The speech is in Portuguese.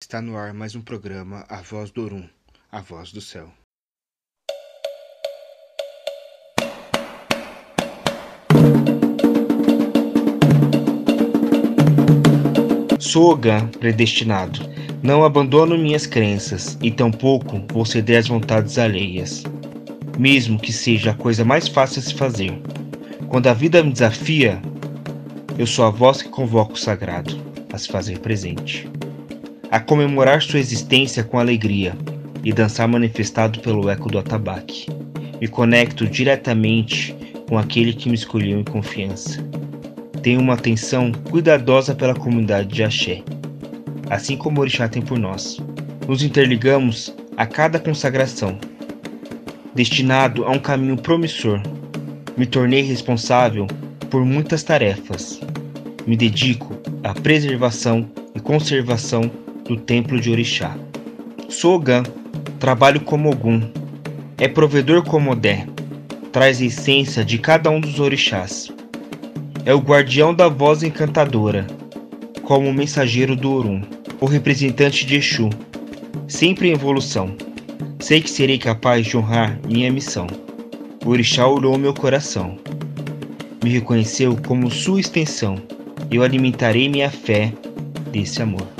Está no ar mais um programa A Voz do Orum, a voz do céu. Sou Ogan, predestinado. Não abandono minhas crenças e tampouco vou ceder às vontades alheias. Mesmo que seja a coisa mais fácil a se fazer. Quando a vida me desafia, eu sou a voz que convoca o sagrado a se fazer presente. A comemorar sua existência com alegria e dançar manifestado pelo eco do atabaque. Me conecto diretamente com aquele que me escolheu em confiança. Tenho uma atenção cuidadosa pela comunidade de Axé, assim como o Orixá tem por nós. Nos interligamos a cada consagração, destinado a um caminho promissor. Me tornei responsável por muitas tarefas. Me dedico à preservação e conservação do templo de Orixá. Sou Ogã, trabalho como Ogum, é provedor como Odé, traz essência de cada um dos orixás. É o guardião da voz encantadora, como o mensageiro do Orum, o representante de Exu, sempre em evolução. Sei que serei capaz de honrar minha missão. O orixá olhou meu coração. Me reconheceu como sua extensão. Eu alimentarei minha fé desse amor.